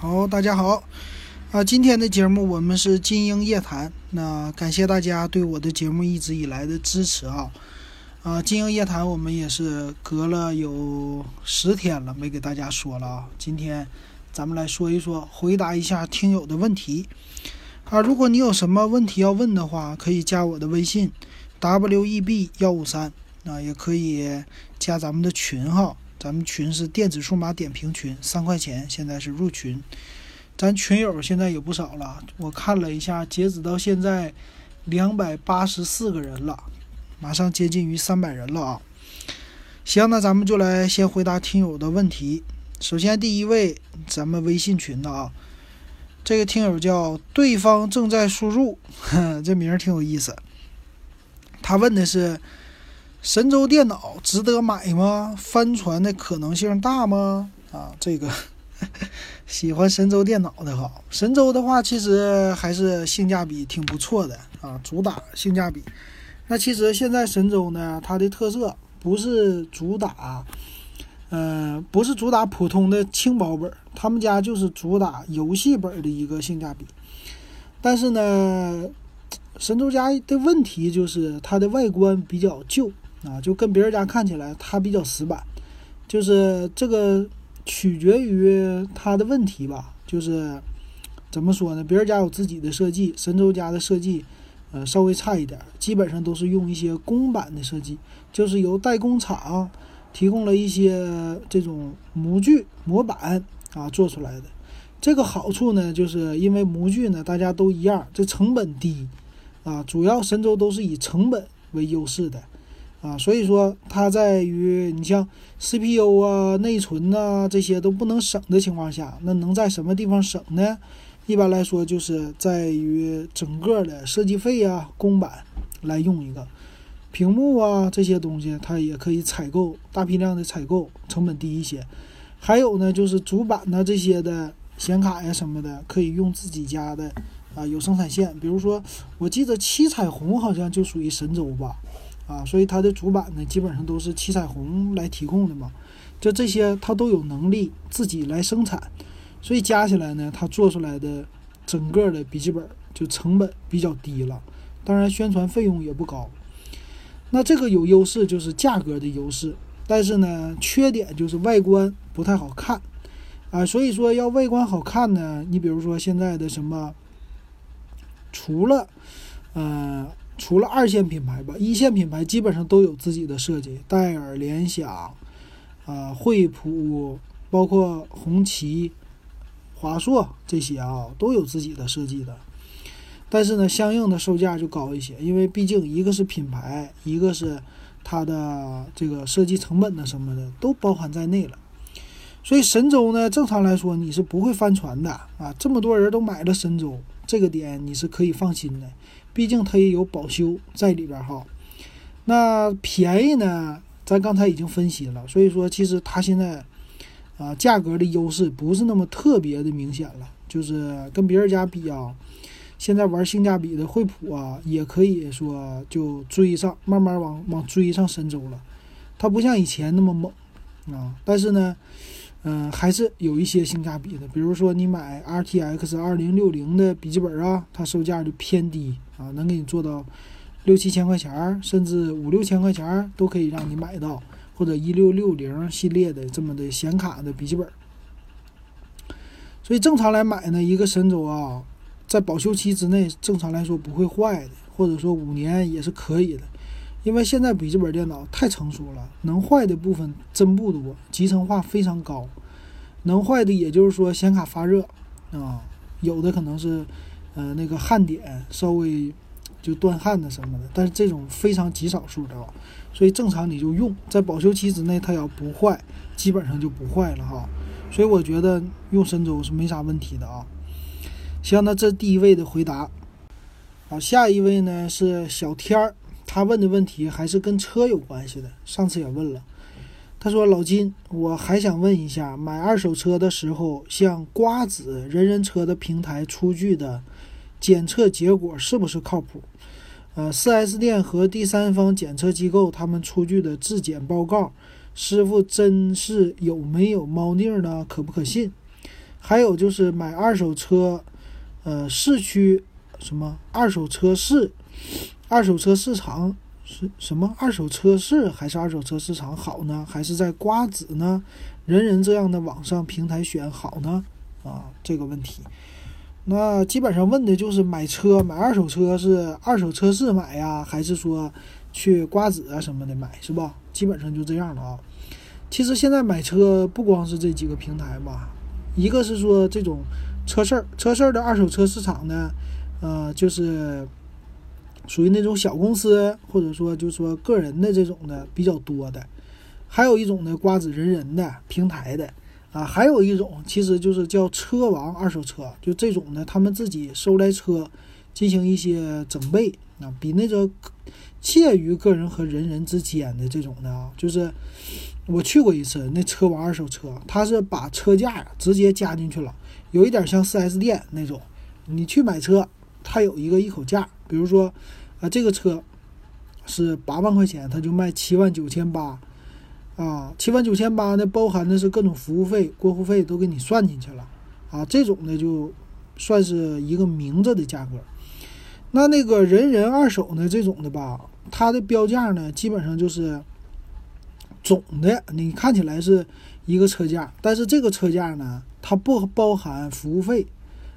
好，大家好，啊，今天的节目我们是金鹰夜谈，那感谢大家对我的节目一直以来的支持啊，啊，金鹰夜谈我们也是隔了有十天了没给大家说了啊，今天咱们来说一说，回答一下听友的问题。啊，如果你有什么问题要问的话，可以加我的微信 w e b 幺五三啊，也可以加咱们的群号。咱们群是电子数码点评群，三块钱，现在是入群。咱群友现在也不少了，我看了一下，截止到现在两百八十四个人了，马上接近于三百人了啊。行，那咱们就来先回答听友的问题。首先第一位，咱们微信群的啊，这个听友叫对方正在输入，这名儿挺有意思。他问的是。神州电脑值得买吗？翻船的可能性大吗？啊，这个 喜欢神州电脑的哈，神州的话其实还是性价比挺不错的啊，主打性价比。那其实现在神州呢，它的特色不是主打，呃，不是主打普通的轻薄本，他们家就是主打游戏本的一个性价比。但是呢，神州家的问题就是它的外观比较旧。啊，就跟别人家看起来，它比较死板，就是这个取决于它的问题吧。就是怎么说呢？别人家有自己的设计，神州家的设计，呃，稍微差一点，基本上都是用一些公版的设计，就是由代工厂提供了一些这种模具模板啊做出来的。这个好处呢，就是因为模具呢大家都一样，这成本低啊，主要神州都是以成本为优势的。啊，所以说它在于你像 CPU 啊、内存呐这些都不能省的情况下，那能在什么地方省呢？一般来说就是在于整个的设计费啊、公版来用一个屏幕啊这些东西，它也可以采购大批量的采购，成本低一些。还有呢，就是主板呐这些的显卡呀什么的，可以用自己家的啊有生产线，比如说我记得七彩虹好像就属于神州吧。啊，所以它的主板呢，基本上都是七彩虹来提供的嘛，就这些它都有能力自己来生产，所以加起来呢，它做出来的整个的笔记本就成本比较低了，当然宣传费用也不高。那这个有优势就是价格的优势，但是呢，缺点就是外观不太好看啊。所以说要外观好看呢，你比如说现在的什么，除了，呃。除了二线品牌吧，一线品牌基本上都有自己的设计，戴尔、联想、啊惠普，包括红旗、华硕这些啊，都有自己的设计的。但是呢，相应的售价就高一些，因为毕竟一个是品牌，一个是它的这个设计成本呢什么的都包含在内了。所以神州呢，正常来说你是不会翻船的啊，这么多人都买了神州，这个点你是可以放心的。毕竟它也有保修在里边哈，那便宜呢？咱刚才已经分析了，所以说其实它现在啊价格的优势不是那么特别的明显了，就是跟别人家比啊，现在玩性价比的惠普啊，也可以说就追上，慢慢往往追上神州了。它不像以前那么猛啊，但是呢。嗯，还是有一些性价比的，比如说你买 RTX 二零六零的笔记本啊，它售价就偏低啊，能给你做到六七千块钱，甚至五六千块钱都可以让你买到，或者一六六零系列的这么的显卡的笔记本。所以正常来买呢，一个神州啊，在保修期之内，正常来说不会坏的，或者说五年也是可以的。因为现在笔记本电脑太成熟了，能坏的部分真不多，集成化非常高。能坏的也就是说显卡发热啊，有的可能是呃那个焊点稍微就断焊的什么的，但是这种非常极少数的啊，所以正常你就用，在保修期之内它要不坏，基本上就不坏了哈。所以我觉得用神州是没啥问题的啊。行，那这第一位的回答，好，下一位呢是小天儿。他问的问题还是跟车有关系的，上次也问了。他说：“老金，我还想问一下，买二手车的时候，像瓜子、人人车的平台出具的检测结果是不是靠谱？呃，4S 店和第三方检测机构他们出具的质检报告，师傅真是有没有猫腻呢？可不可信？还有就是买二手车，呃，市区什么二手车市，二手车市场是什么？二手车市还是二手车市场好呢？还是在瓜子呢？人人这样的网上平台选好呢？啊，这个问题，那基本上问的就是买车买二手车是二手车市买呀，还是说去瓜子啊什么的买是吧？基本上就这样了啊。其实现在买车不光是这几个平台吧，一个是说这种车市儿，车市儿的二手车市场呢，呃，就是属于那种小公司或者说就是说个人的这种的比较多的，还有一种呢瓜子人人的平台的啊，还有一种其实就是叫车王二手车，就这种呢他们自己收来车进行一些整备啊，比那个介于个人和人人之间的这种的啊，就是。我去过一次那车王二手车，他是把车架直接加进去了，有一点像 4S 店那种。你去买车，他有一个一口价，比如说，啊，这个车是八万块钱，他就卖七万九千八，啊，七万九千八呢，包含的是各种服务费、过户费都给你算进去了，啊，这种呢就算是一个明着的价格。那那个人人二手呢，这种的吧，它的标价呢，基本上就是。总的你看起来是一个车价，但是这个车价呢，它不包含服务费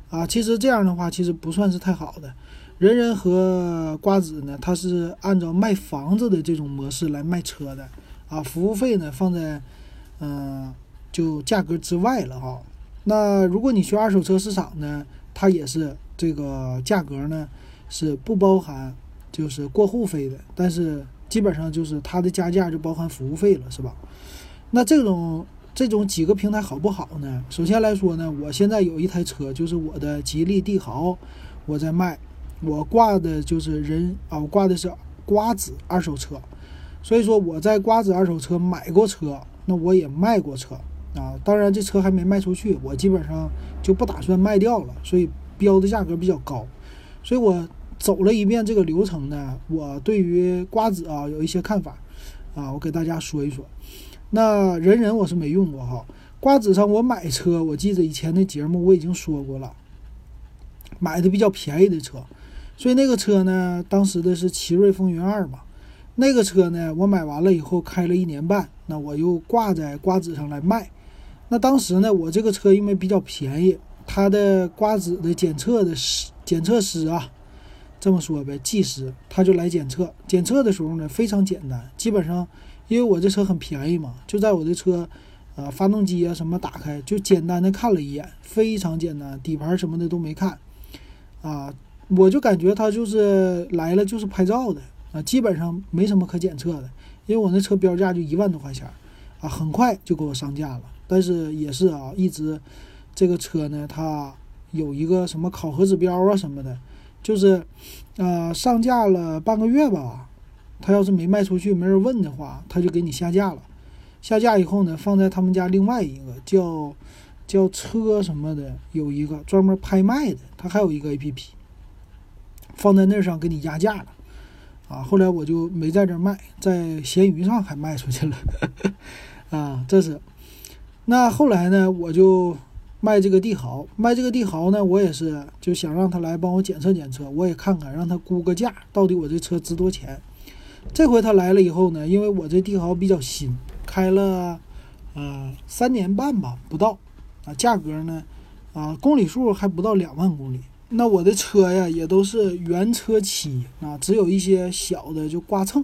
啊。其实这样的话，其实不算是太好的。人人和瓜子呢，它是按照卖房子的这种模式来卖车的啊。服务费呢放在嗯就价格之外了哈。那如果你去二手车市场呢，它也是这个价格呢是不包含就是过户费的，但是。基本上就是它的加价就包含服务费了，是吧？那这种这种几个平台好不好呢？首先来说呢，我现在有一台车，就是我的吉利帝豪，我在卖，我挂的就是人啊，我挂的是瓜子二手车，所以说我在瓜子二手车买过车，那我也卖过车啊。当然这车还没卖出去，我基本上就不打算卖掉了，所以标的价格比较高，所以我。走了一遍这个流程呢，我对于瓜子啊有一些看法，啊，我给大家说一说。那人人我是没用过哈，瓜子上我买车，我记得以前的节目我已经说过了，买的比较便宜的车，所以那个车呢，当时的是奇瑞风云二嘛，那个车呢，我买完了以后开了一年半，那我又挂在瓜子上来卖。那当时呢，我这个车因为比较便宜，它的瓜子的检测的师检测师啊。这么说呗，技师他就来检测，检测的时候呢非常简单，基本上因为我这车很便宜嘛，就在我的车，呃，发动机啊什么打开，就简单的看了一眼，非常简单，底盘什么的都没看，啊，我就感觉他就是来了就是拍照的啊，基本上没什么可检测的，因为我那车标价就一万多块钱，啊，很快就给我上架了，但是也是啊，一直这个车呢，它有一个什么考核指标啊什么的。就是，呃，上架了半个月吧，他要是没卖出去，没人问的话，他就给你下架了。下架以后呢，放在他们家另外一个叫叫车什么的，有一个专门拍卖的，他还有一个 A P P，放在那上给你压价了。啊，后来我就没在这卖，在闲鱼上还卖出去了。啊，这是。那后来呢，我就。卖这个帝豪，卖这个帝豪呢，我也是就想让他来帮我检测检测，我也看看，让他估个价，到底我这车值多钱。这回他来了以后呢，因为我这帝豪比较新，开了呃三年半吧，不到啊，价格呢啊公里数还不到两万公里。那我的车呀也都是原车漆啊，只有一些小的就刮蹭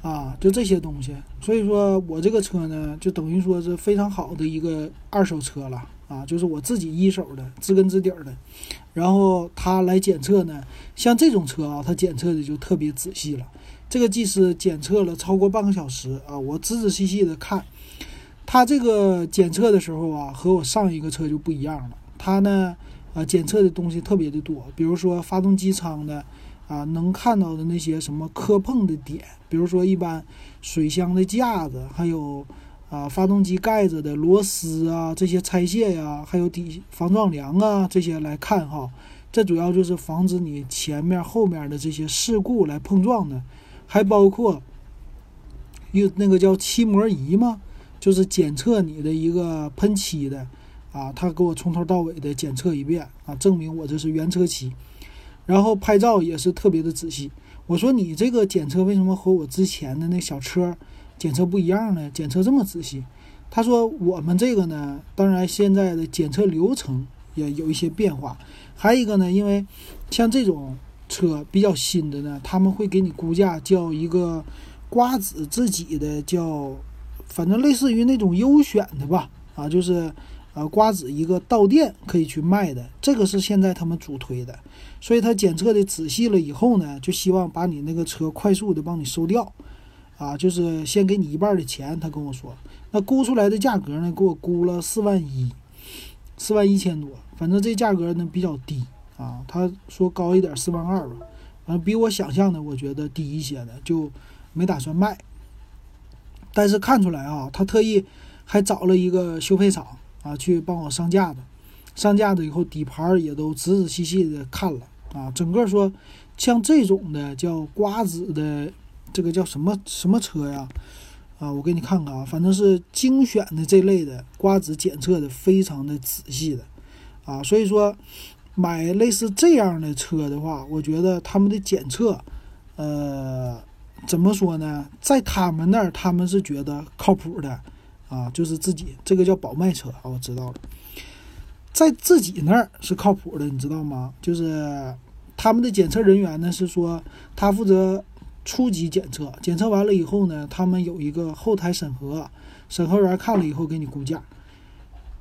啊，就这些东西。所以说我这个车呢，就等于说是非常好的一个二手车了。啊，就是我自己一手的，知根知底儿的，然后他来检测呢，像这种车啊，他检测的就特别仔细了。这个技师检测了超过半个小时啊，我仔仔细细的看，他这个检测的时候啊，和我上一个车就不一样了。他呢，啊，检测的东西特别的多，比如说发动机舱的啊，能看到的那些什么磕碰的点，比如说一般水箱的架子，还有。啊，发动机盖子的螺丝啊，这些拆卸呀，还有底防撞梁啊，这些来看哈，这主要就是防止你前面后面的这些事故来碰撞的，还包括用那个叫漆膜仪嘛，就是检测你的一个喷漆的啊，他给我从头到尾的检测一遍啊，证明我这是原车漆。然后拍照也是特别的仔细。我说你这个检测为什么和我之前的那小车检测不一样呢？检测这么仔细？他说我们这个呢，当然现在的检测流程也有一些变化。还有一个呢，因为像这种车比较新的呢，他们会给你估价叫一个瓜子自己的叫，反正类似于那种优选的吧，啊，就是啊瓜子一个到店可以去卖的，这个是现在他们主推的。所以他检测的仔细了以后呢，就希望把你那个车快速的帮你收掉，啊，就是先给你一半的钱。他跟我说，那估出来的价格呢，给我估了四万一，四万一千多，反正这价格呢比较低啊。他说高一点四万二吧，反正比我想象的我觉得低一些的，就没打算卖。但是看出来啊，他特意还找了一个修配厂啊去帮我上架的，上架的以后底盘也都仔仔细细的看了。啊，整个说像这种的叫瓜子的，这个叫什么什么车呀？啊，我给你看看啊，反正是精选的这类的瓜子检测的非常的仔细的啊，所以说买类似这样的车的话，我觉得他们的检测，呃，怎么说呢，在他们那儿他们是觉得靠谱的啊，就是自己这个叫宝卖车啊，我知道了。在自己那儿是靠谱的，你知道吗？就是他们的检测人员呢，是说他负责初级检测，检测完了以后呢，他们有一个后台审核，审核员看了以后给你估价，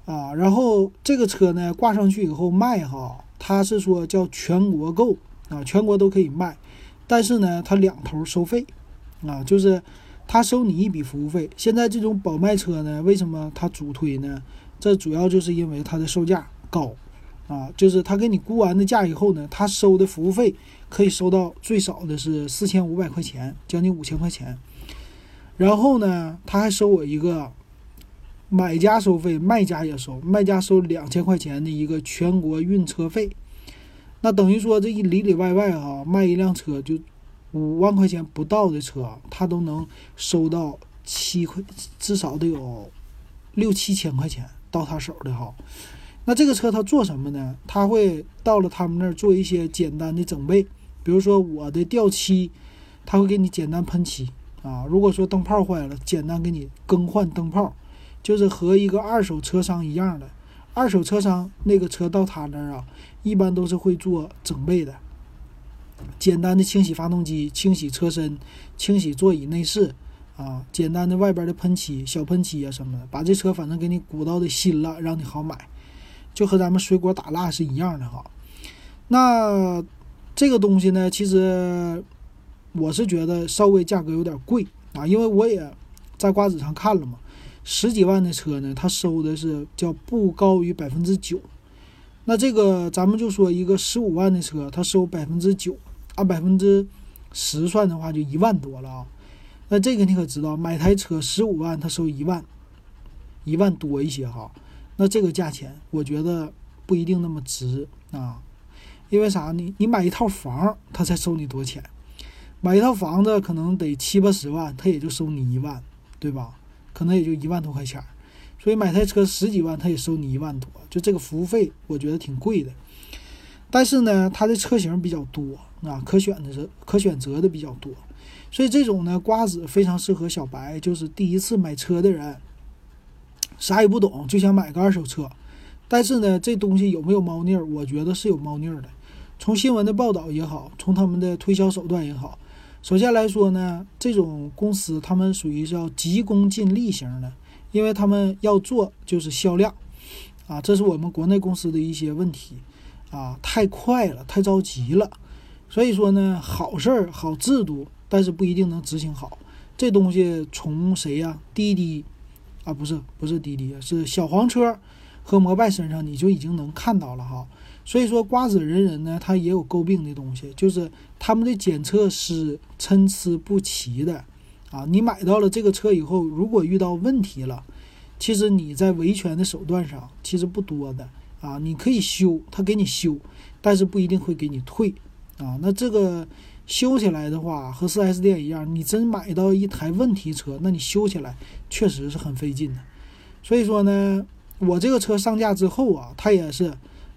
啊，然后这个车呢挂上去以后卖哈，他是说叫全国购啊，全国都可以卖，但是呢，他两头收费，啊，就是他收你一笔服务费。现在这种宝卖车呢，为什么他主推呢？这主要就是因为它的售价高，啊，就是他给你估完的价以后呢，他收的服务费可以收到最少的是四千五百块钱，将近五千块钱。然后呢，他还收我一个买家收费，卖家也收，卖家收两千块钱的一个全国运车费。那等于说这一里里外外哈，卖一辆车就五万块钱不到的车，他都能收到七块，至少得有六七千块钱。到他手的哈，那这个车他做什么呢？他会到了他们那儿做一些简单的整备，比如说我的掉漆，他会给你简单喷漆啊。如果说灯泡坏了，简单给你更换灯泡，就是和一个二手车商一样的。二手车商那个车到他那儿啊，一般都是会做整备的，简单的清洗发动机、清洗车身、清洗座椅内饰。啊，简单的外边的喷漆、小喷漆啊什么的，把这车反正给你鼓捣的新了，让你好买，就和咱们水果打蜡是一样的哈。那这个东西呢，其实我是觉得稍微价格有点贵啊，因为我也在瓜子上看了嘛，十几万的车呢，他收的是叫不高于百分之九。那这个咱们就说一个十五万的车，他收百分之九，按百分之十算的话，就一万多了啊。那这个你可知道，买台车十五万，他收一万，一万多一些哈。那这个价钱，我觉得不一定那么值啊。因为啥呢？你买一套房，他才收你多钱？买一套房子可能得七八十万，他也就收你一万，对吧？可能也就一万多块钱。所以买台车十几万，他也收你一万多，就这个服务费，我觉得挺贵的。但是呢，它的车型比较多啊，可选的是可选择的比较多。所以这种呢，瓜子非常适合小白，就是第一次买车的人，啥也不懂就想买个二手车。但是呢，这东西有没有猫腻儿？我觉得是有猫腻儿的。从新闻的报道也好，从他们的推销手段也好，首先来说呢，这种公司他们属于是要急功近利型的，因为他们要做就是销量啊，这是我们国内公司的一些问题啊，太快了，太着急了。所以说呢，好事儿、好制度。但是不一定能执行好，这东西从谁呀？滴滴啊，不是不是滴滴，是小黄车和摩拜身上你就已经能看到了哈。所以说瓜子人人呢，他也有诟病的东西，就是他们的检测是参差不齐的啊。你买到了这个车以后，如果遇到问题了，其实你在维权的手段上其实不多的啊。你可以修，他给你修，但是不一定会给你退啊。那这个。修起来的话和 4S 店一样，你真买到一台问题车，那你修起来确实是很费劲的。所以说呢，我这个车上架之后啊，他也是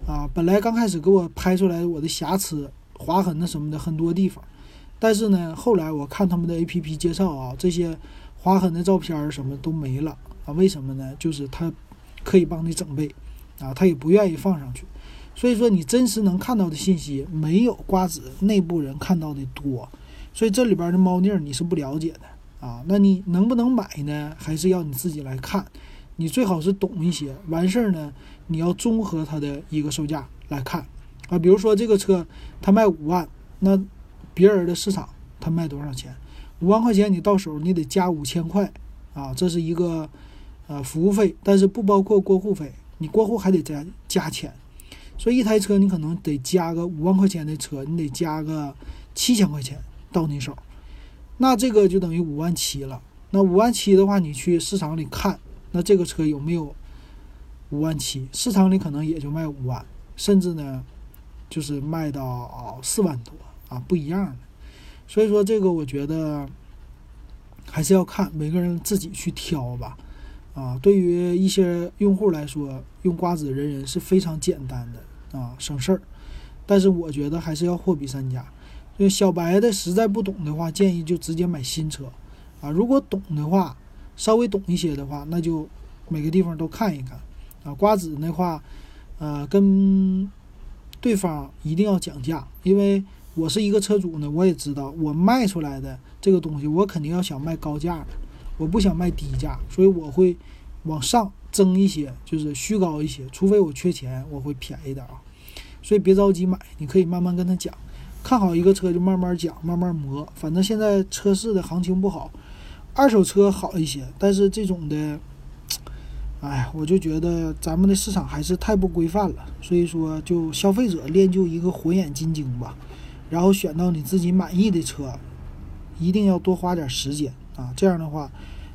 啊，本来刚开始给我拍出来我的瑕疵、划痕的什么的很多地方，但是呢，后来我看他们的 A P P 介绍啊，这些划痕的照片什么都没了啊，为什么呢？就是他可以帮你整备啊，他也不愿意放上去，所以说你真实能看到的信息没有瓜子内部人看到的多，所以这里边的猫腻你是不了解的。啊，那你能不能买呢？还是要你自己来看。你最好是懂一些，完事儿呢，你要综合它的一个售价来看啊。比如说这个车它卖五万，那别人的市场它卖多少钱？五万块钱你到手你得加五千块啊，这是一个呃服务费，但是不包括过户费，你过户还得加加钱。所以一台车你可能得加个五万块钱的车，你得加个七千块钱到你手。那这个就等于五万七了。那五万七的话，你去市场里看，那这个车有没有五万七？市场里可能也就卖五万，甚至呢，就是卖到四万多啊，不一样的。所以说，这个我觉得还是要看每个人自己去挑吧。啊，对于一些用户来说，用瓜子人人是非常简单的啊，省事儿。但是我觉得还是要货比三家。就小白的实在不懂的话，建议就直接买新车，啊，如果懂的话，稍微懂一些的话，那就每个地方都看一看，啊，瓜子的话，呃，跟对方一定要讲价，因为我是一个车主呢，我也知道我卖出来的这个东西，我肯定要想卖高价的，我不想卖低价，所以我会往上增一些，就是虚高一些，除非我缺钱，我会便宜点啊，所以别着急买，你可以慢慢跟他讲。看好一个车就慢慢讲，慢慢磨。反正现在车市的行情不好，二手车好一些，但是这种的，哎，我就觉得咱们的市场还是太不规范了。所以说，就消费者练就一个火眼金睛吧，然后选到你自己满意的车，一定要多花点时间啊。这样的话，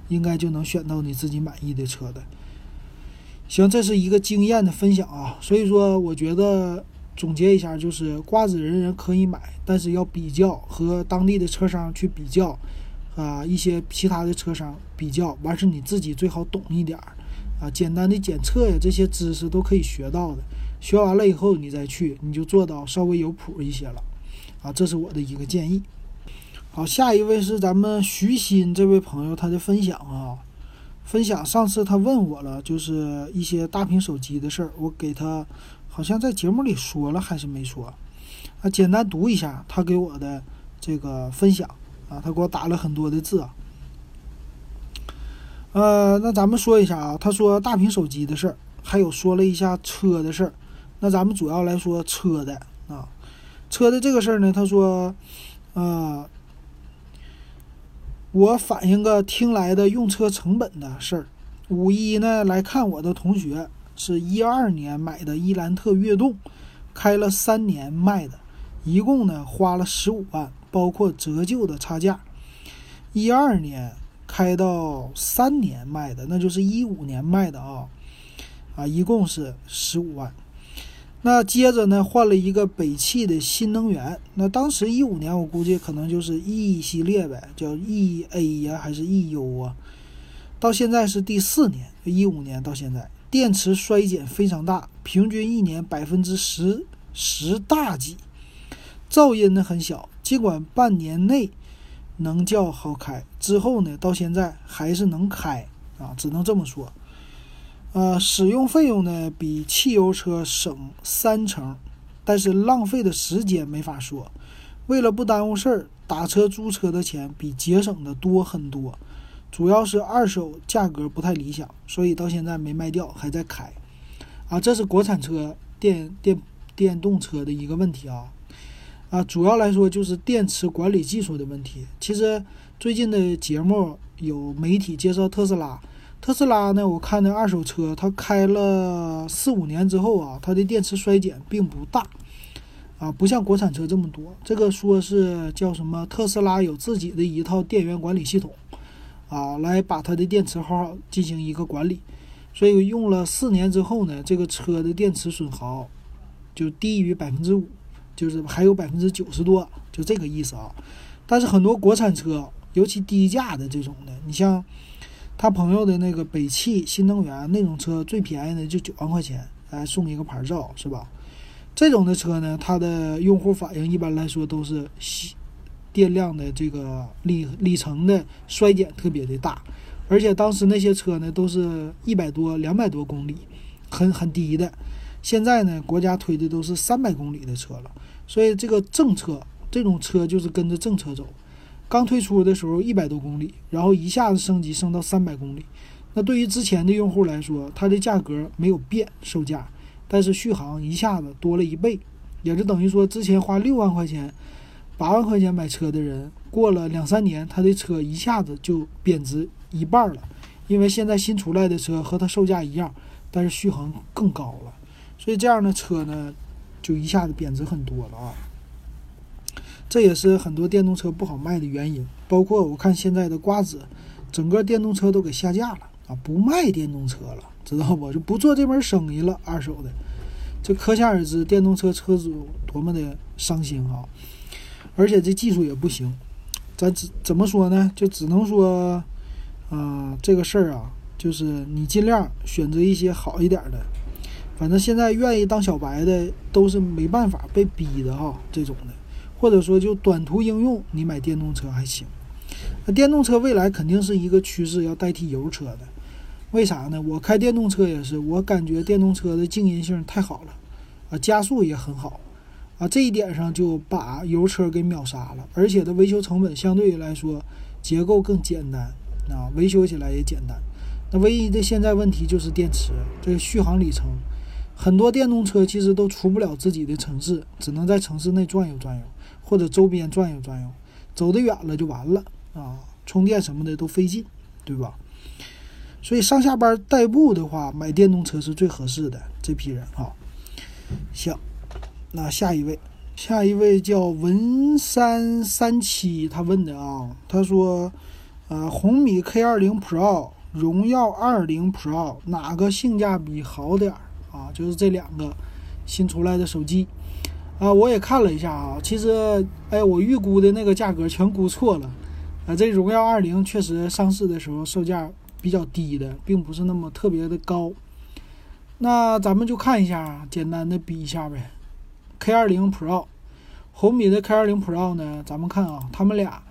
应该就能选到你自己满意的车的。行，这是一个经验的分享啊。所以说，我觉得。总结一下，就是瓜子人人可以买，但是要比较和当地的车商去比较，啊，一些其他的车商比较，完事你自己最好懂一点儿，啊，简单的检测呀，这些知识都可以学到的。学完了以后你再去，你就做到稍微有谱一些了，啊，这是我的一个建议。好，下一位是咱们徐鑫这位朋友他的分享啊，分享上次他问我了，就是一些大屏手机的事儿，我给他。好像在节目里说了还是没说？啊，简单读一下他给我的这个分享啊，他给我打了很多的字啊。呃，那咱们说一下啊，他说大屏手机的事儿，还有说了一下车的事儿。那咱们主要来说车的啊，车的这个事儿呢，他说，呃，我反映个听来的用车成本的事儿。五一呢来看我的同学。是一二年买的伊兰特悦动，开了三年卖的，一共呢花了十五万，包括折旧的差价。一二年开到三年卖的，那就是一五年卖的啊，啊，一共是十五万。那接着呢换了一个北汽的新能源，那当时一五年我估计可能就是 E 系列呗，叫 E A 呀还是 E U 啊？到现在是第四年，一五年到现在。电池衰减非常大，平均一年百分之十十大几，噪音呢很小。尽管半年内能叫好开，之后呢到现在还是能开啊，只能这么说。呃，使用费用呢比汽油车省三成，但是浪费的时间没法说。为了不耽误事儿，打车租车的钱比节省的多很多。主要是二手价格不太理想，所以到现在没卖掉，还在开。啊，这是国产车电电电动车的一个问题啊。啊，主要来说就是电池管理技术的问题。其实最近的节目有媒体介绍特斯拉，特斯拉呢，我看那二手车，它开了四五年之后啊，它的电池衰减并不大，啊，不像国产车这么多。这个说是叫什么？特斯拉有自己的一套电源管理系统。啊，来把它的电池号进行一个管理，所以用了四年之后呢，这个车的电池损耗就低于百分之五，就是还有百分之九十多，就这个意思啊。但是很多国产车，尤其低价的这种的，你像他朋友的那个北汽新能源那种车最便宜的就九万块钱，还送一个牌照，是吧？这种的车呢，它的用户反应一般来说都是电量的这个里里程的衰减特别的大，而且当时那些车呢都是一百多、两百多公里，很很低的。现在呢，国家推的都是三百公里的车了，所以这个政策这种车就是跟着政策走。刚推出的时候一百多公里，然后一下子升级升到三百公里。那对于之前的用户来说，它的价格没有变，售价，但是续航一下子多了一倍，也就等于说之前花六万块钱、八万块钱买车的人，过了两三年，他的车一下子就贬值一半了，因为现在新出来的车和它售价一样，但是续航更高了。所以这样的车呢，就一下子贬值很多了啊！这也是很多电动车不好卖的原因。包括我看现在的瓜子，整个电动车都给下架了啊，不卖电动车了，知道不？就不做这门生意了，二手的。这可想而知，电动车车主多么的伤心啊！而且这技术也不行，咱怎怎么说呢？就只能说，啊，这个事儿啊，就是你尽量选择一些好一点的。反正现在愿意当小白的都是没办法被逼的哈，这种的，或者说就短途应用，你买电动车还行。那电动车未来肯定是一个趋势，要代替油车的。为啥呢？我开电动车也是，我感觉电动车的静音性太好了，啊，加速也很好，啊，这一点上就把油车给秒杀了。而且它维修成本相对于来说结构更简单，啊，维修起来也简单。那唯一的现在问题就是电池，这个续航里程。很多电动车其实都出不了自己的城市，只能在城市内转悠转悠，或者周边转悠转悠，走得远了就完了啊！充电什么的都费劲，对吧？所以上下班代步的话，买电动车是最合适的。这批人啊，行，那下一位，下一位叫文三三七，他问的啊，他说，呃，红米 K 二零 Pro、荣耀二零 Pro 哪个性价比好点儿？啊，就是这两个新出来的手机，啊，我也看了一下啊，其实，哎，我预估的那个价格全估错了，啊，这荣耀二零确实上市的时候售价比较低的，并不是那么特别的高。那咱们就看一下，简单的比一下呗。K 二零 Pro，红米的 K 二零 Pro 呢，咱们看啊，他们俩，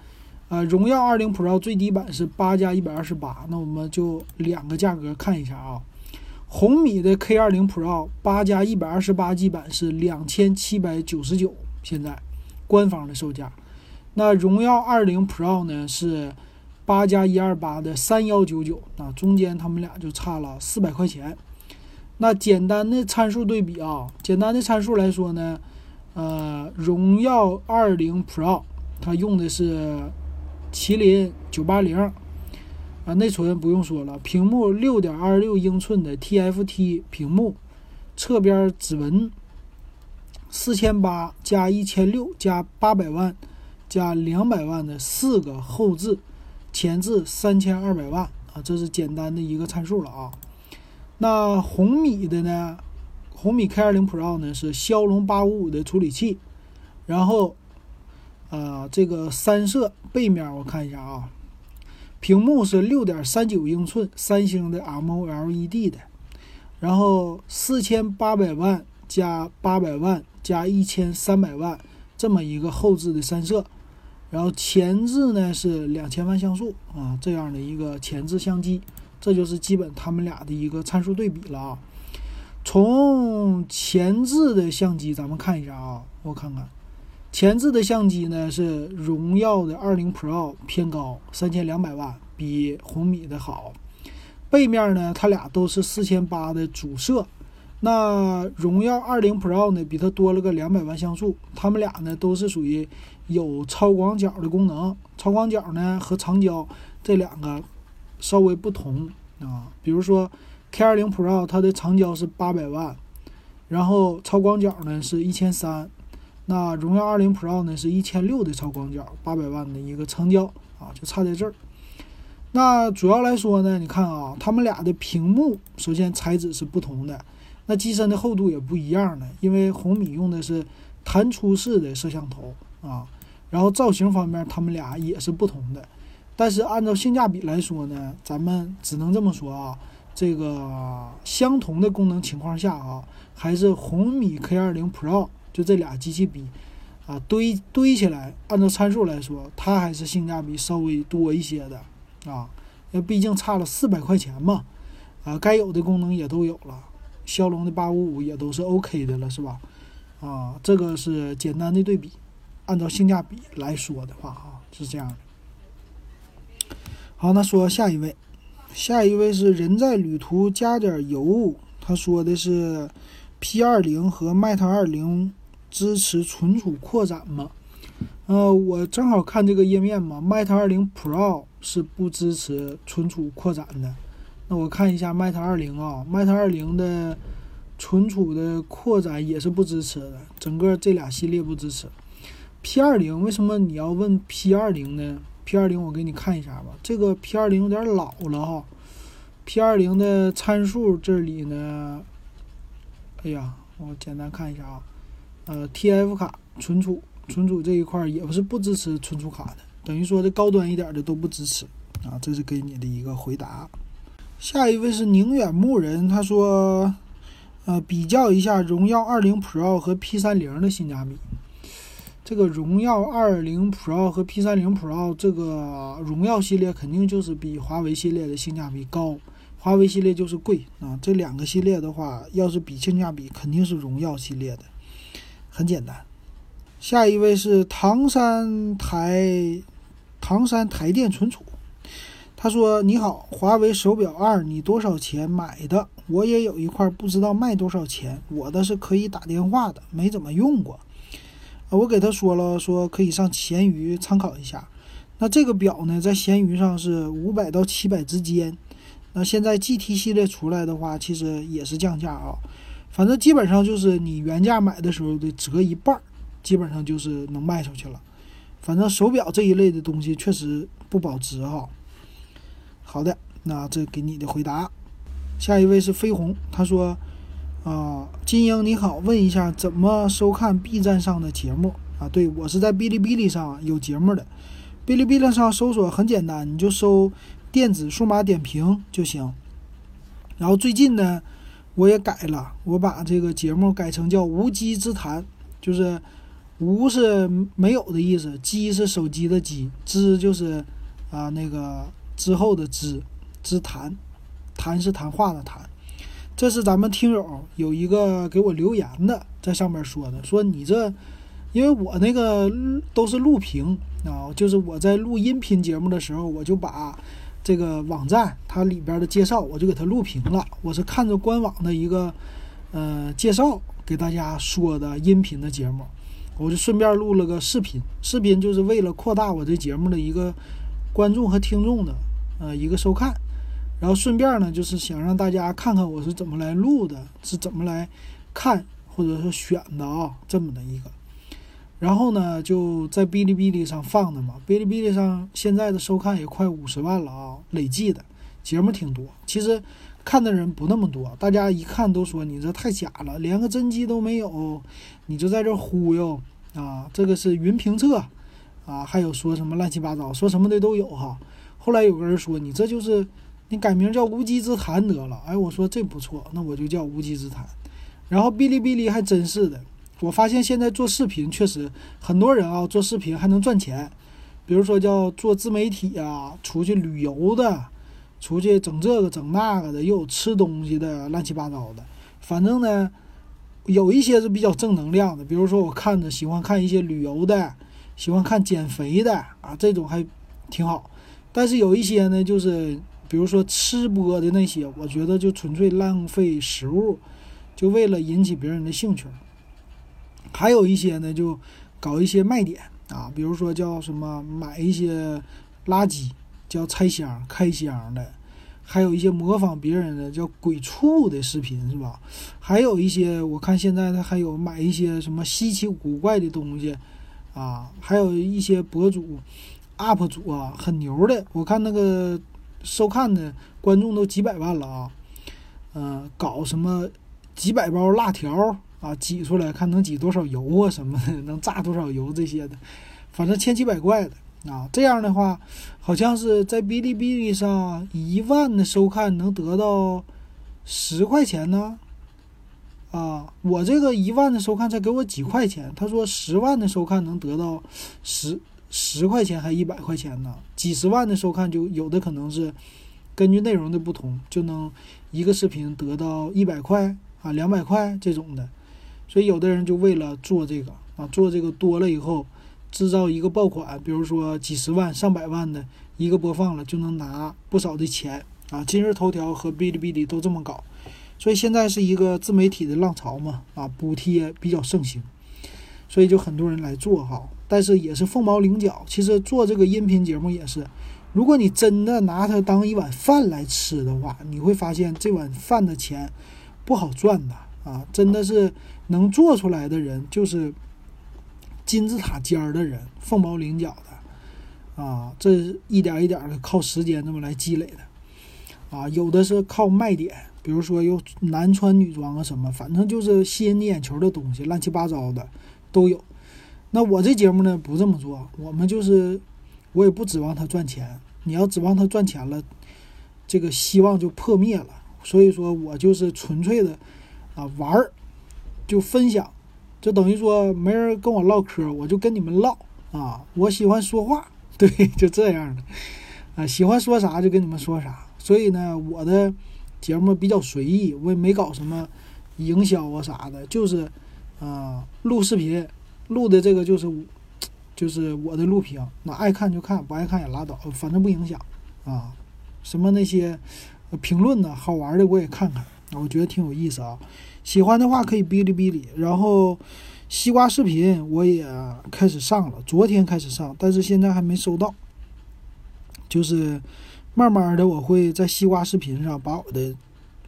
呃，荣耀二零 Pro 最低版是八加一百二十八，那我们就两个价格看一下啊。红米的 K 二零 Pro 八加一百二十八 G 版是两千七百九十九，现在官方的售价。那荣耀二零 Pro 呢是八加一二八的三幺九九，那中间他们俩就差了四百块钱。那简单的参数对比啊，简单的参数来说呢，呃，荣耀二零 Pro 它用的是麒麟九八零。啊，内存不用说了，屏幕六点二六英寸的 TFT 屏幕，侧边指纹，四千八加一千六加八百万加两百万的四个后置，前置三千二百万啊，这是简单的一个参数了啊。那红米的呢？红米 K 二零 Pro 呢是骁龙八五五的处理器，然后啊，这个三摄背面我看一下啊。屏幕是六点三九英寸，三星的 M O L E D 的，然后四千八百万加八百万加一千三百万这么一个后置的三摄，然后前置呢是两千万像素啊，这样的一个前置相机，这就是基本他们俩的一个参数对比了啊。从前置的相机咱们看一下啊，我看看。前置的相机呢是荣耀的二零 Pro 偏高，三千两百万，比红米的好。背面呢，它俩都是四千八的主摄。那荣耀二零 Pro 呢，比它多了个两百万像素。它们俩呢都是属于有超广角的功能。超广角呢和长焦这两个稍微不同啊。比如说 K 二零 Pro 它的长焦是八百万，然后超广角呢是一千三。那荣耀二零 Pro 呢是一千六的超广角，八百万的一个长焦啊，就差在这儿。那主要来说呢，你看啊，他们俩的屏幕首先材质是不同的，那机身的厚度也不一样的，因为红米用的是弹出式的摄像头啊，然后造型方面他们俩也是不同的。但是按照性价比来说呢，咱们只能这么说啊，这个相同的功能情况下啊，还是红米 K20 Pro 就这俩机器比啊堆堆起来，按照参数来说，它还是性价比稍微多一些的啊，那毕竟差了四百块钱嘛，啊，该有的功能也都有了，骁龙的八五五也都是 OK 的了，是吧？啊，这个是简单的对比，按照性价比来说的话啊，是这样的。好，那说下一位，下一位是人在旅途加点油。他说的是 P 二零和 Mate 二零支持存储扩展吗？呃，我正好看这个页面嘛，Mate 二零 Pro 是不支持存储扩展的。那我看一下 Mate 二零啊，Mate 二零的存储的扩展也是不支持的，整个这俩系列不支持。P 二零为什么你要问 P 二零呢？P 二零，我给你看一下吧。这个 P 二零有点老了哈。P 二零的参数这里呢，哎呀，我简单看一下啊。呃，TF 卡存储存储这一块也不是不支持存储卡的，等于说这高端一点的都不支持啊。这是给你的一个回答。下一位是宁远牧人，他说，呃，比较一下荣耀二零 Pro 和 P 三零的性价比。这个荣耀二零 Pro 和 P 三零 Pro 这个荣耀系列肯定就是比华为系列的性价比高，华为系列就是贵啊。这两个系列的话，要是比性价比，肯定是荣耀系列的，很简单。下一位是唐山台唐山台电存储，他说：“你好，华为手表二，你多少钱买的？我也有一块，不知道卖多少钱。我的是可以打电话的，没怎么用过。”我给他说了，说可以上闲鱼参考一下。那这个表呢，在闲鱼上是五百到七百之间。那现在 GT 系列出来的话，其实也是降价啊。反正基本上就是你原价买的时候的折一半，基本上就是能卖出去了。反正手表这一类的东西确实不保值哈。好的，那这给你的回答。下一位是飞鸿，他说。啊，金英你好，问一下怎么收看 B 站上的节目啊？对我是在哔哩哔哩上有节目的，哔哩哔哩上搜索很简单，你就搜电子数码点评就行。然后最近呢，我也改了，我把这个节目改成叫无机之谈，就是无是没有的意思，机是手机的机，之就是啊那个之后的之之谈，谈是谈话的谈。这是咱们听友有一个给我留言的，在上面说的，说你这，因为我那个都是录屏啊，就是我在录音频节目的时候，我就把这个网站它里边的介绍，我就给它录屏了。我是看着官网的一个呃介绍给大家说的音频的节目，我就顺便录了个视频，视频就是为了扩大我这节目的一个观众和听众的呃一个收看。然后顺便呢，就是想让大家看看我是怎么来录的，是怎么来看或者说选的啊，这么的一个。然后呢，就在哔哩哔哩上放的嘛，哔哩哔哩上现在的收看也快五十万了啊，累计的节目挺多。其实看的人不那么多，大家一看都说你这太假了，连个真机都没有，你就在这忽悠啊，这个是云评测啊，还有说什么乱七八糟，说什么的都有哈。后来有个人说你这就是。你改名叫无稽之谈得了，哎，我说这不错，那我就叫无稽之谈。然后哔哩哔哩还真是的，我发现现在做视频确实很多人啊，做视频还能赚钱。比如说叫做自媒体啊，出去旅游的，出去整这个整那个的，又有吃东西的，乱七八糟的。反正呢，有一些是比较正能量的，比如说我看着喜欢看一些旅游的，喜欢看减肥的啊，这种还挺好。但是有一些呢，就是。比如说吃播的那些，我觉得就纯粹浪费食物，就为了引起别人的兴趣。还有一些呢，就搞一些卖点啊，比如说叫什么买一些垃圾叫拆箱开箱的，还有一些模仿别人的叫鬼畜的视频是吧？还有一些我看现在他还有买一些什么稀奇古怪的东西啊，还有一些博主 UP 主啊很牛的，我看那个。收看的观众都几百万了啊，嗯，搞什么几百包辣条啊，挤出来看能挤多少油啊什么的，能榨多少油这些的，反正千奇百怪的啊，这样的话，好像是在哔哩哔哩上一万的收看能得到十块钱呢。啊，我这个一万的收看才给我几块钱，他说十万的收看能得到十十块钱还一百块钱呢，几十万的收看就有的可能是根据内容的不同，就能一个视频得到一百块啊两百块这种的，所以有的人就为了做这个啊，做这个多了以后。制造一个爆款，比如说几十万、上百万的一个播放了，就能拿不少的钱啊！今日头条和哔哩哔哩都这么搞，所以现在是一个自媒体的浪潮嘛啊，补贴比较盛行，所以就很多人来做哈。但是也是凤毛麟角。其实做这个音频节目也是，如果你真的拿它当一碗饭来吃的话，你会发现这碗饭的钱不好赚的啊！真的是能做出来的人就是。金字塔尖儿的人，凤毛麟角的，啊，这一点一点的靠时间这么来积累的，啊，有的是靠卖点，比如说有男穿女装啊什么，反正就是吸引你眼球的东西，乱七八糟的都有。那我这节目呢不这么做，我们就是我也不指望他赚钱，你要指望他赚钱了，这个希望就破灭了。所以说我就是纯粹的啊玩儿，就分享。就等于说没人跟我唠嗑，我就跟你们唠啊！我喜欢说话，对，就这样的啊，喜欢说啥就跟你们说啥。所以呢，我的节目比较随意，我也没搞什么营销啊啥的，就是啊，录视频，录的这个就是就是我的录屏，那爱看就看，不爱看也拉倒，反正不影响啊。什么那些评论呢，好玩的我也看看，我觉得挺有意思啊。喜欢的话可以哔哩哔哩，然后西瓜视频我也开始上了，昨天开始上，但是现在还没收到。就是慢慢的我会在西瓜视频上把我的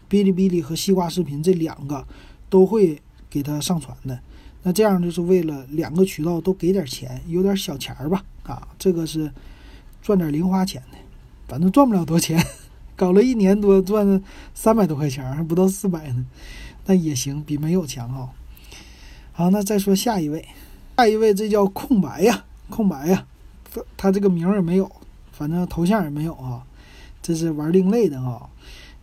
哔哩哔哩和西瓜视频这两个都会给它上传的。那这样就是为了两个渠道都给点钱，有点小钱儿吧？啊，这个是赚点零花钱的，反正赚不了多钱，搞了一年多赚三百多块钱，还不到四百呢。那也行，比没有强哈。好，那再说下一位，下一位这叫空白呀，空白呀，他这个名也没有，反正头像也没有啊。这是玩另类的哈。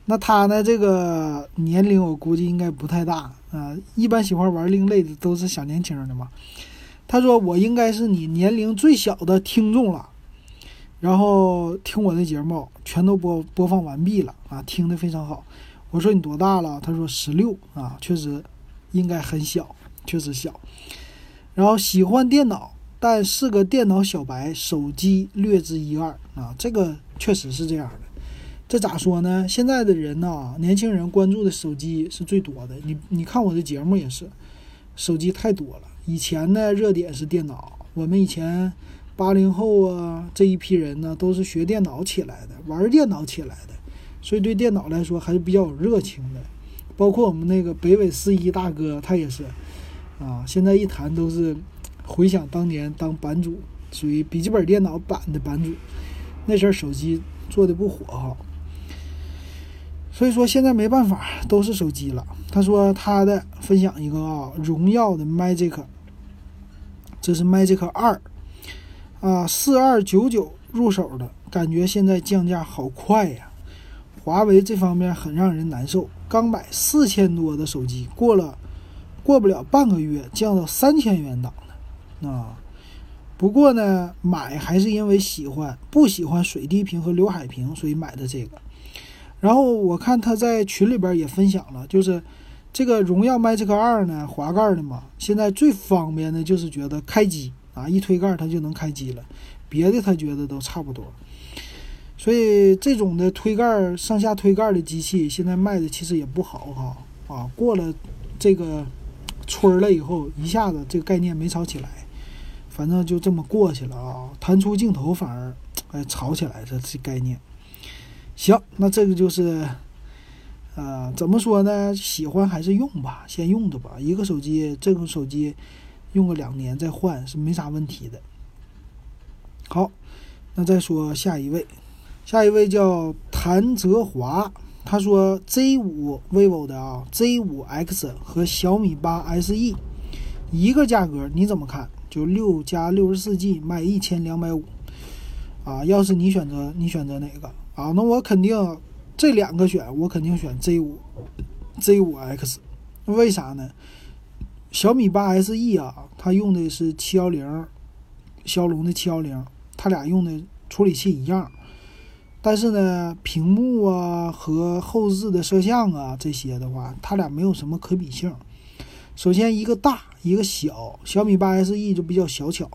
那他呢，这个年龄我估计应该不太大啊。一般喜欢玩另类的都是小年轻的嘛。他说我应该是你年龄最小的听众了，然后听我的节目全都播播放完毕了啊，听得非常好。我说你多大了？他说十六啊，确实应该很小，确实小。然后喜欢电脑，但是个电脑小白，手机略知一二啊，这个确实是这样的。这咋说呢？现在的人呢，年轻人关注的手机是最多的。你你看我的节目也是，手机太多了。以前呢，热点是电脑，我们以前八零后啊这一批人呢，都是学电脑起来的，玩电脑起来的。所以对电脑来说还是比较有热情的，包括我们那个北纬四一大哥，他也是，啊，现在一谈都是回想当年当版主，属于笔记本电脑版的版主，那阵儿手机做的不火哈，所以说现在没办法，都是手机了。他说他的分享一个啊，荣耀的 Magic，这是 Magic 二，啊，四二九九入手的感觉，现在降价好快呀。华为这方面很让人难受，刚买四千多的手机，过了过不了半个月降到三千元档了，啊，不过呢，买还是因为喜欢，不喜欢水滴屏和刘海屏，所以买的这个。然后我看他在群里边也分享了，就是这个荣耀 Magic 二呢，滑盖的嘛，现在最方便的就是觉得开机啊，一推盖它就能开机了，别的他觉得都差不多。所以这种的推盖上下推盖的机器，现在卖的其实也不好哈啊！过了这个村儿了以后，一下子这个概念没炒起来，反正就这么过去了啊。弹出镜头反而哎炒起来这这概念。行，那这个就是呃怎么说呢？喜欢还是用吧，先用着吧。一个手机，这个手机用个两年再换是没啥问题的。好，那再说下一位。下一位叫谭泽华，他说 Z 五 vivo 的啊，Z 五 X 和小米八 SE 一个价格，你怎么看？就六加六十四 G 卖一千两百五，啊，要是你选择，你选择哪个啊？那我肯定这两个选，我肯定选 Z 五 Z 五 X，为啥呢？小米八 SE 啊，它用的是七幺零，骁龙的七幺零，它俩用的处理器一样，但是呢，屏幕啊和后置的摄像啊这些的话，它俩没有什么可比性。首先一个大，一个小，小米八 SE 就比较小巧，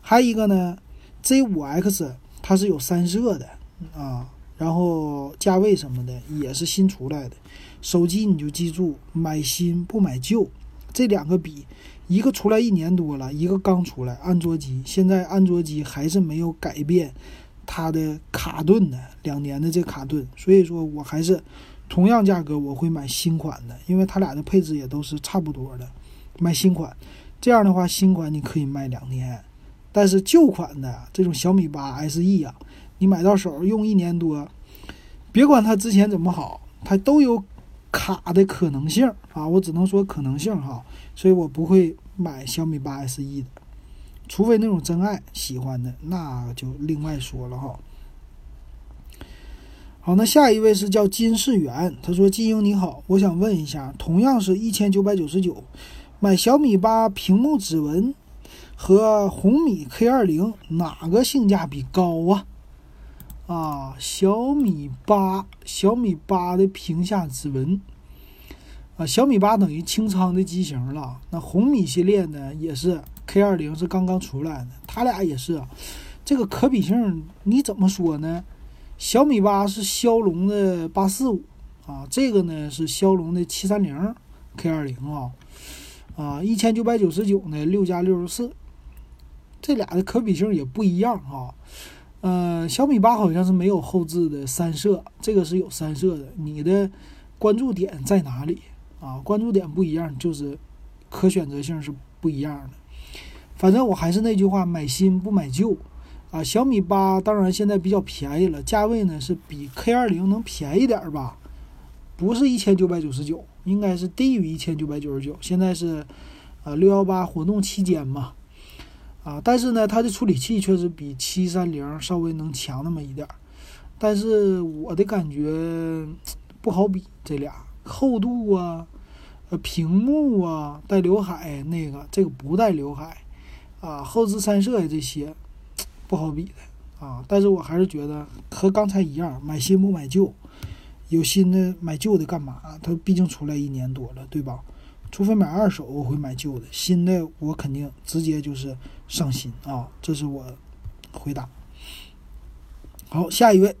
还有一个呢，Z 五 X 它是有三摄的啊，然后价位什么的也是新出来的，手机你就记住买新不买旧。这两个比，一个出来一年多了，一个刚出来。安卓机现在安卓机还是没有改变它的卡顿的两年的这卡顿，所以说我还是同样价格我会买新款的，因为它俩的配置也都是差不多的，买新款。这样的话，新款你可以卖两年，但是旧款的这种小米八 SE 啊，你买到手用一年多，别管它之前怎么好，它都有。卡的可能性啊，我只能说可能性哈，所以我不会买小米八 SE 的，除非那种真爱喜欢的，那就另外说了哈。好，那下一位是叫金世元，他说：“金英你好，我想问一下，同样是一千九百九十九，买小米八屏幕指纹和红米 K 二零哪个性价比高啊？”啊，小米八，小米八的屏下指纹，啊，小米八等于清仓的机型了。那红米系列呢，也是 K 二零是刚刚出来的，它俩也是，这个可比性你怎么说呢？小米八是骁龙的八四五啊，这个呢是骁龙的七三零 K 二零啊，啊，一千九百九十九呢，六加六十四，这俩的可比性也不一样啊。呃，小米八好像是没有后置的三摄，这个是有三摄的。你的关注点在哪里啊？关注点不一样，就是可选择性是不一样的。反正我还是那句话，买新不买旧啊。小米八当然现在比较便宜了，价位呢是比 K 二零能便宜点吧？不是一千九百九十九，应该是低于一千九百九十九。现在是啊六幺八活动期间嘛。啊，但是呢，它的处理器确实比七三零稍微能强那么一点儿，但是我的感觉不好比这俩厚度啊，呃，屏幕啊，带刘海那个，这个不带刘海，啊，后置三摄呀这些不好比的啊，但是我还是觉得和刚才一样，买新不买旧，有新的买旧的干嘛？它毕竟出来一年多了，对吧？除非买二手，我会买旧的。新的我肯定直接就是上新啊，这是我回答。好，下一位，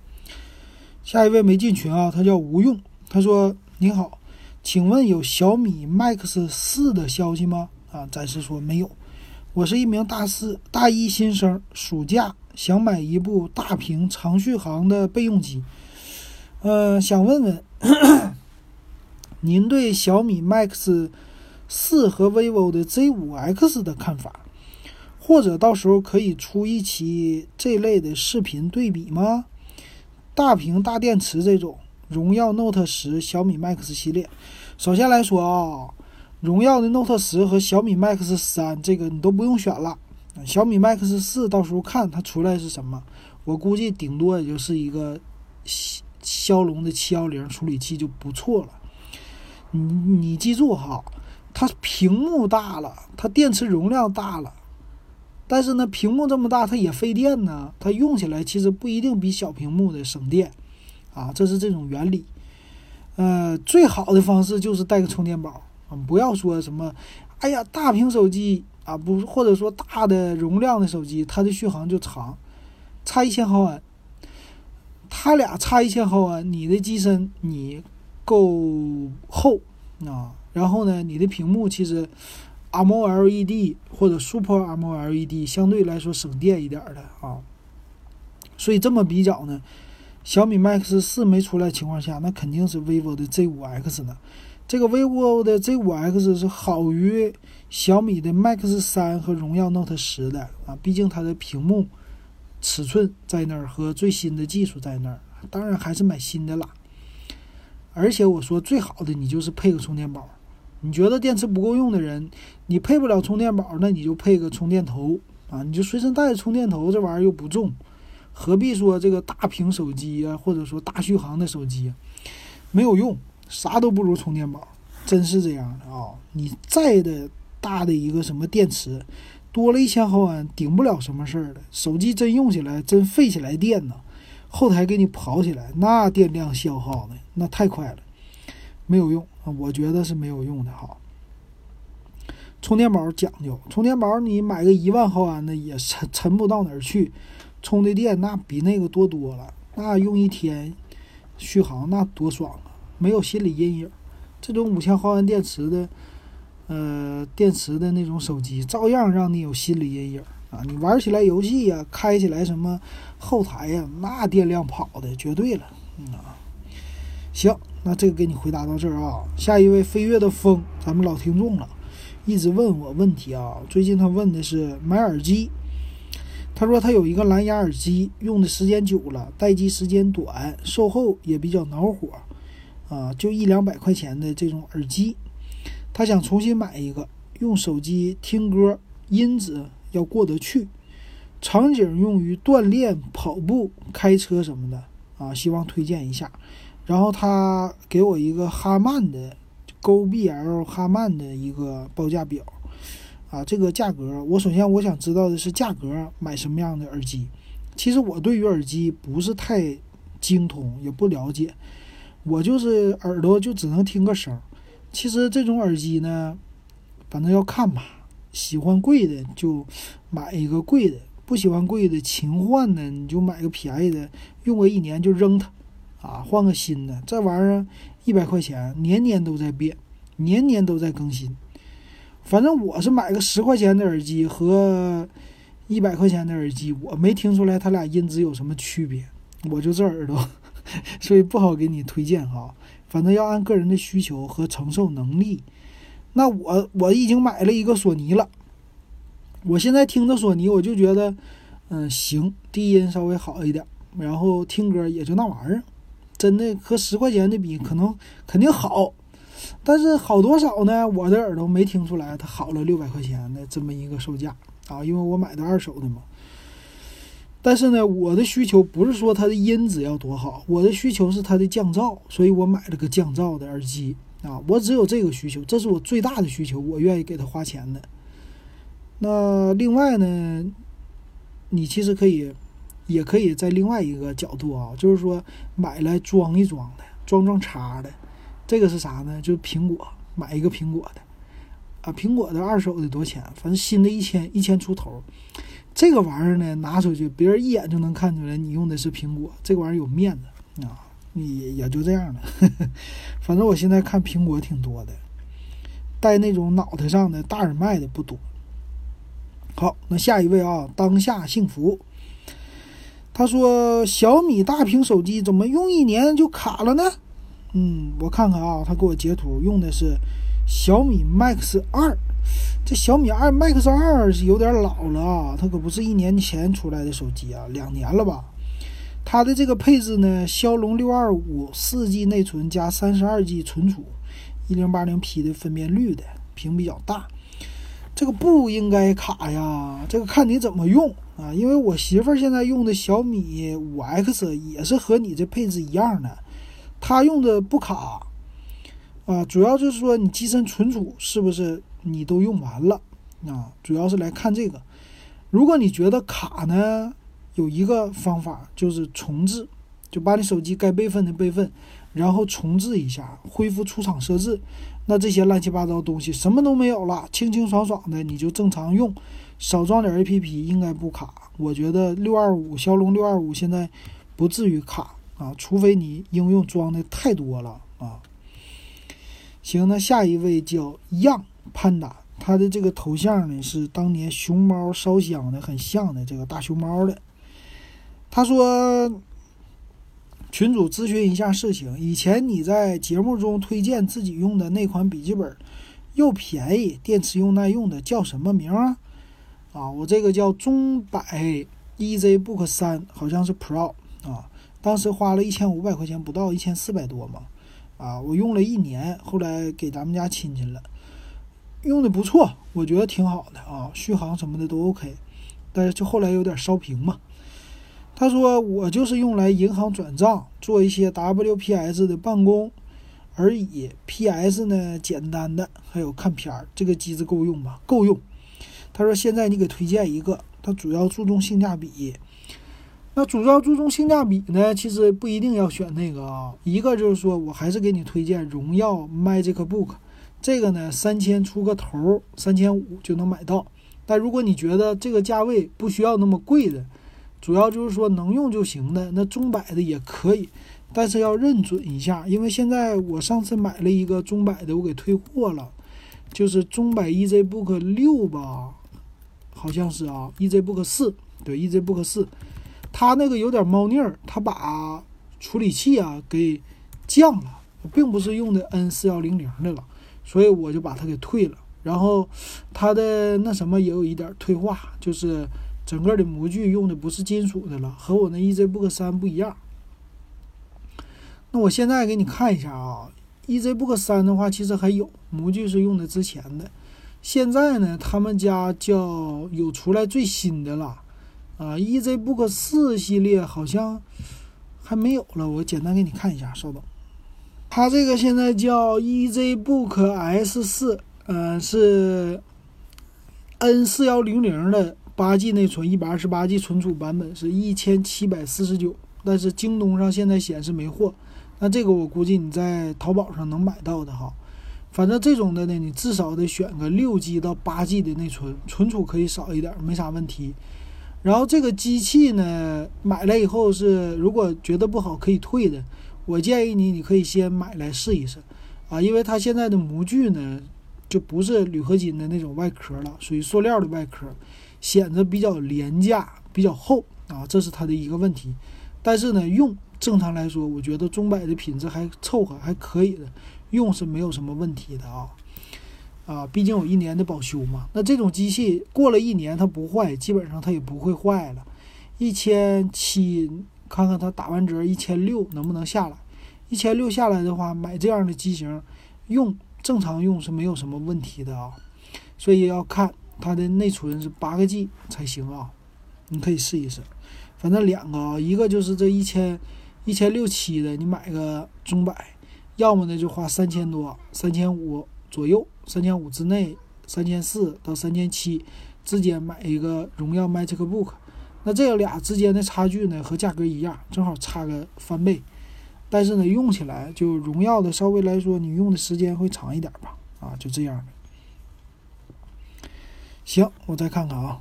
下一位没进群啊，他叫吴用。他说：“你好，请问有小米 Max 四的消息吗？”啊，暂时说没有。我是一名大四大一新生，暑假想买一部大屏长续航的备用机，呃，想问问。您对小米 Max 四和 vivo 的 Z 五 X 的看法，或者到时候可以出一期这类的视频对比吗？大屏大电池这种，荣耀 Note 十、小米 Max 系列。首先来说啊，荣耀的 Note 十和小米 Max 三这个你都不用选了。小米 Max 四到时候看它出来是什么，我估计顶多也就是一个骁龙的七幺零处理器就不错了。你你记住哈，它屏幕大了，它电池容量大了，但是呢，屏幕这么大，它也费电呢。它用起来其实不一定比小屏幕的省电，啊，这是这种原理。呃，最好的方式就是带个充电宝，不要说什么，哎呀，大屏手机啊，不，或者说大的容量的手机，它的续航就长，差一千毫安，它俩差一千毫安，你的机身你。够厚啊，然后呢，你的屏幕其实 AMOLED 或者 Super AMOLED 相对来说省电一点的啊，所以这么比较呢，小米 Max 四没出来情况下，那肯定是 vivo 的 Z5X 呢。这个 vivo 的 Z5X 是好于小米的 Max 三和荣耀 Note 十的啊，毕竟它的屏幕尺寸在那儿和最新的技术在那儿，当然还是买新的啦。而且我说最好的，你就是配个充电宝。你觉得电池不够用的人，你配不了充电宝，那你就配个充电头啊，你就随身带着充电头，这玩意儿又不重，何必说这个大屏手机啊，或者说大续航的手机，没有用，啥都不如充电宝，真是这样的啊！你再的大的一个什么电池，多了一千毫安，顶不了什么事儿的。手机真用起来，真费起来电呢，后台给你跑起来，那电量消耗的那太快了，没有用啊，我觉得是没有用的哈。充电宝讲究，充电宝你买个一万毫安的也沉沉不到哪儿去，充的电那比那个多多了，那用一天续航那多爽啊，没有心理阴影。这种五千毫安电池的，呃，电池的那种手机，照样让你有心理阴影啊！你玩起来游戏呀，开起来什么后台呀，那电量跑的绝对了，嗯啊。行，那这个给你回答到这儿啊。下一位飞跃的风，咱们老听众了。一直问我问题啊！最近他问的是买耳机，他说他有一个蓝牙耳机，用的时间久了，待机时间短，售后也比较恼火，啊，就一两百块钱的这种耳机，他想重新买一个，用手机听歌，音质要过得去，场景用于锻炼、跑步、开车什么的啊，希望推荐一下。然后他给我一个哈曼的。GBL 哈曼的一个报价表，啊，这个价格，我首先我想知道的是价格，买什么样的耳机？其实我对于耳机不是太精通，也不了解，我就是耳朵就只能听个声。其实这种耳机呢，反正要看吧，喜欢贵的就买一个贵的，不喜欢贵的勤换的你就买个便宜的，用个一年就扔它，啊，换个新的。这玩意儿。一百块钱，年年都在变，年年都在更新。反正我是买个十块钱的耳机和一百块钱的耳机，我没听出来它俩音质有什么区别。我就这耳朵，所以不好给你推荐哈。反正要按个人的需求和承受能力。那我我已经买了一个索尼了，我现在听着索尼，我就觉得，嗯，行，低音稍微好一点，然后听歌也就那玩意儿。真的和十块钱的比，可能肯定好，但是好多少呢？我的耳朵没听出来它好了六百块钱的这么一个售价啊，因为我买的二手的嘛。但是呢，我的需求不是说它的音质要多好，我的需求是它的降噪，所以我买了个降噪的耳机啊。我只有这个需求，这是我最大的需求，我愿意给他花钱的。那另外呢，你其实可以。也可以在另外一个角度啊，就是说买来装一装的，装装叉的，这个是啥呢？就是苹果，买一个苹果的，啊，苹果的二手的多钱？反正新的一千一千出头。这个玩意儿呢，拿出去别人一眼就能看出来你用的是苹果，这个玩意儿有面子啊，你也就这样了。反正我现在看苹果挺多的，戴那种脑袋上的大耳麦的不多。好，那下一位啊，当下幸福。他说：“小米大屏手机怎么用一年就卡了呢？”嗯，我看看啊，他给我截图，用的是小米 Max 二。这小米二 Max 二是有点老了啊，它可不是一年前出来的手机啊，两年了吧？它的这个配置呢，骁龙六二五四 G 内存加三十二 G 存储，一零八零 P 的分辨率的，屏比较大。这个不应该卡呀，这个看你怎么用啊。因为我媳妇儿现在用的小米五 X 也是和你这配置一样的，她用的不卡啊。主要就是说你机身存储是不是你都用完了啊？主要是来看这个。如果你觉得卡呢，有一个方法就是重置，就把你手机该备份的备份，然后重置一下，恢复出厂设置。那这些乱七八糟东西什么都没有了，清清爽爽的你就正常用，少装点 A P P 应该不卡。我觉得六二五骁龙六二五现在不至于卡啊，除非你应用装的太多了啊。行，那下一位叫样潘达，他的这个头像呢是当年熊猫烧香的很像的这个大熊猫的，他说。群主咨询一下事情，以前你在节目中推荐自己用的那款笔记本，又便宜，电池又耐用的叫什么名啊？啊，我这个叫中百 EZBook 三，好像是 Pro 啊，当时花了一千五百块钱不到，一千四百多嘛，啊，我用了一年，后来给咱们家亲戚了，用的不错，我觉得挺好的啊，续航什么的都 OK，但是就后来有点烧屏嘛。他说我就是用来银行转账、做一些 WPS 的办公而已，PS 呢简单的，还有看片儿，这个机子够用吗？够用。他说现在你给推荐一个，它主要注重性价比。那主要注重性价比呢，其实不一定要选那个啊。一个就是说我还是给你推荐荣耀 MagicBook，这个呢三千出个头，三千五就能买到。但如果你觉得这个价位不需要那么贵的，主要就是说能用就行的，那中百的也可以，但是要认准一下，因为现在我上次买了一个中百的，我给退货了，就是中百 EZBook 六吧，好像是啊，EZBook 四，对，EZBook 四。它那个有点猫腻儿，它把处理器啊给降了，并不是用的 N 四幺零零的了，所以我就把它给退了。然后它的那什么也有一点退化，就是整个的模具用的不是金属的了，和我那 EZBook 三不一样。那我现在给你看一下啊，EZBook 三的话其实还有模具是用的之前的，现在呢他们家叫有出来最新的了。啊，EZBook 四系列好像还没有了，我简单给你看一下，稍等。它这个现在叫 EZBook S 四，嗯，是 N 四幺零零的八 G 内存，一百二十八 G 存储版本是一千七百四十九，但是京东上现在显示没货。那这个我估计你在淘宝上能买到的哈。反正这种的呢，你至少得选个六 G 到八 G 的内存，存储可以少一点，没啥问题。然后这个机器呢，买来以后是如果觉得不好可以退的。我建议你，你可以先买来试一试，啊，因为它现在的模具呢，就不是铝合金的那种外壳了，属于塑料的外壳，显得比较廉价、比较厚啊，这是它的一个问题。但是呢，用正常来说，我觉得中百的品质还凑合，还可以的，用是没有什么问题的啊。啊，毕竟有一年的保修嘛。那这种机器过了一年它不坏，基本上它也不会坏了。一千七，看看它打完折一千六能不能下来？一千六下来的话，买这样的机型用正常用是没有什么问题的啊。所以要看它的内存是八个 G 才行啊。你可以试一试，反正两个啊，一个就是这一千一千六七的，你买个中百，要么呢就花三千多，三千五左右。三千五之内，三千四到三千七之间买一个荣耀 MagicBook，那这个俩之间的差距呢和价格一样，正好差个翻倍，但是呢用起来就荣耀的稍微来说你用的时间会长一点吧，啊就这样。行，我再看看啊，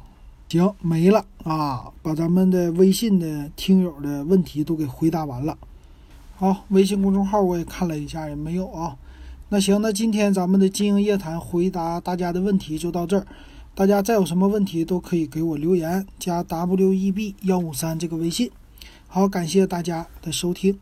行没了啊，把咱们的微信的听友的问题都给回答完了。好，微信公众号我也看了一下，也没有啊。那行，那今天咱们的经营夜谈回答大家的问题就到这儿。大家再有什么问题都可以给我留言，加 W E B 幺五三这个微信。好，感谢大家的收听。